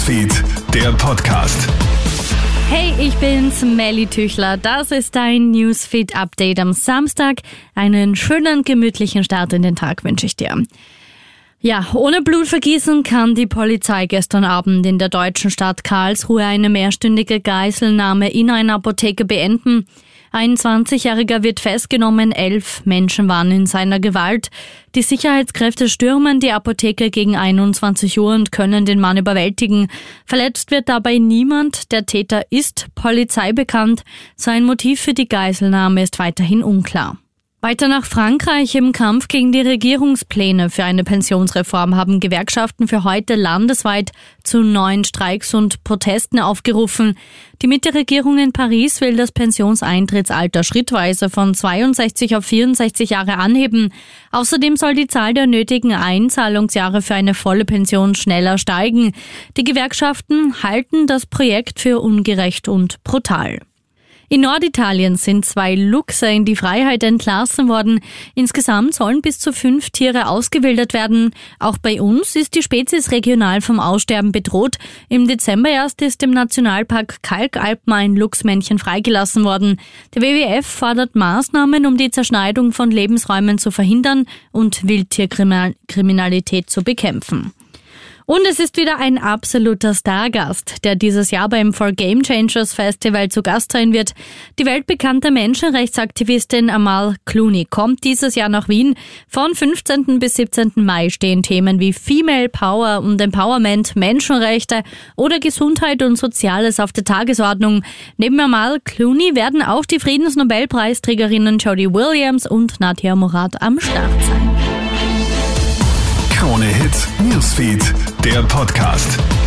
Newsfeed, der Podcast. Hey, ich bin's, Melly Tüchler. Das ist dein Newsfeed-Update am Samstag. Einen schönen, gemütlichen Start in den Tag wünsche ich dir. Ja, ohne Blutvergießen kann die Polizei gestern Abend in der deutschen Stadt Karlsruhe eine mehrstündige Geiselnahme in einer Apotheke beenden. Ein 20-Jähriger wird festgenommen, elf Menschen waren in seiner Gewalt. Die Sicherheitskräfte stürmen die Apotheke gegen 21 Uhr und können den Mann überwältigen. Verletzt wird dabei niemand. Der Täter ist Polizei bekannt. Sein Motiv für die Geiselnahme ist weiterhin unklar. Weiter nach Frankreich im Kampf gegen die Regierungspläne für eine Pensionsreform haben Gewerkschaften für heute landesweit zu neuen Streiks und Protesten aufgerufen. Die Mitte-Regierung in Paris will das Pensionsintrittsalter schrittweise von 62 auf 64 Jahre anheben. Außerdem soll die Zahl der nötigen Einzahlungsjahre für eine volle Pension schneller steigen. Die Gewerkschaften halten das Projekt für ungerecht und brutal. In Norditalien sind zwei Luchse in die Freiheit entlassen worden. Insgesamt sollen bis zu fünf Tiere ausgewildert werden. Auch bei uns ist die Spezies regional vom Aussterben bedroht. Im Dezember erst ist im Nationalpark Kalkalpen ein Luchsmännchen freigelassen worden. Der WWF fordert Maßnahmen, um die Zerschneidung von Lebensräumen zu verhindern und Wildtierkriminalität zu bekämpfen. Und es ist wieder ein absoluter Stargast, der dieses Jahr beim For Game Changers Festival zu Gast sein wird. Die weltbekannte Menschenrechtsaktivistin Amal Clooney kommt dieses Jahr nach Wien. Von 15. bis 17. Mai stehen Themen wie Female Power und Empowerment, Menschenrechte oder Gesundheit und Soziales auf der Tagesordnung. Neben Amal Clooney werden auch die Friedensnobelpreisträgerinnen Jodie Williams und Nadia Murad am Start sein. Krone Hits, Newsfeed, der Podcast.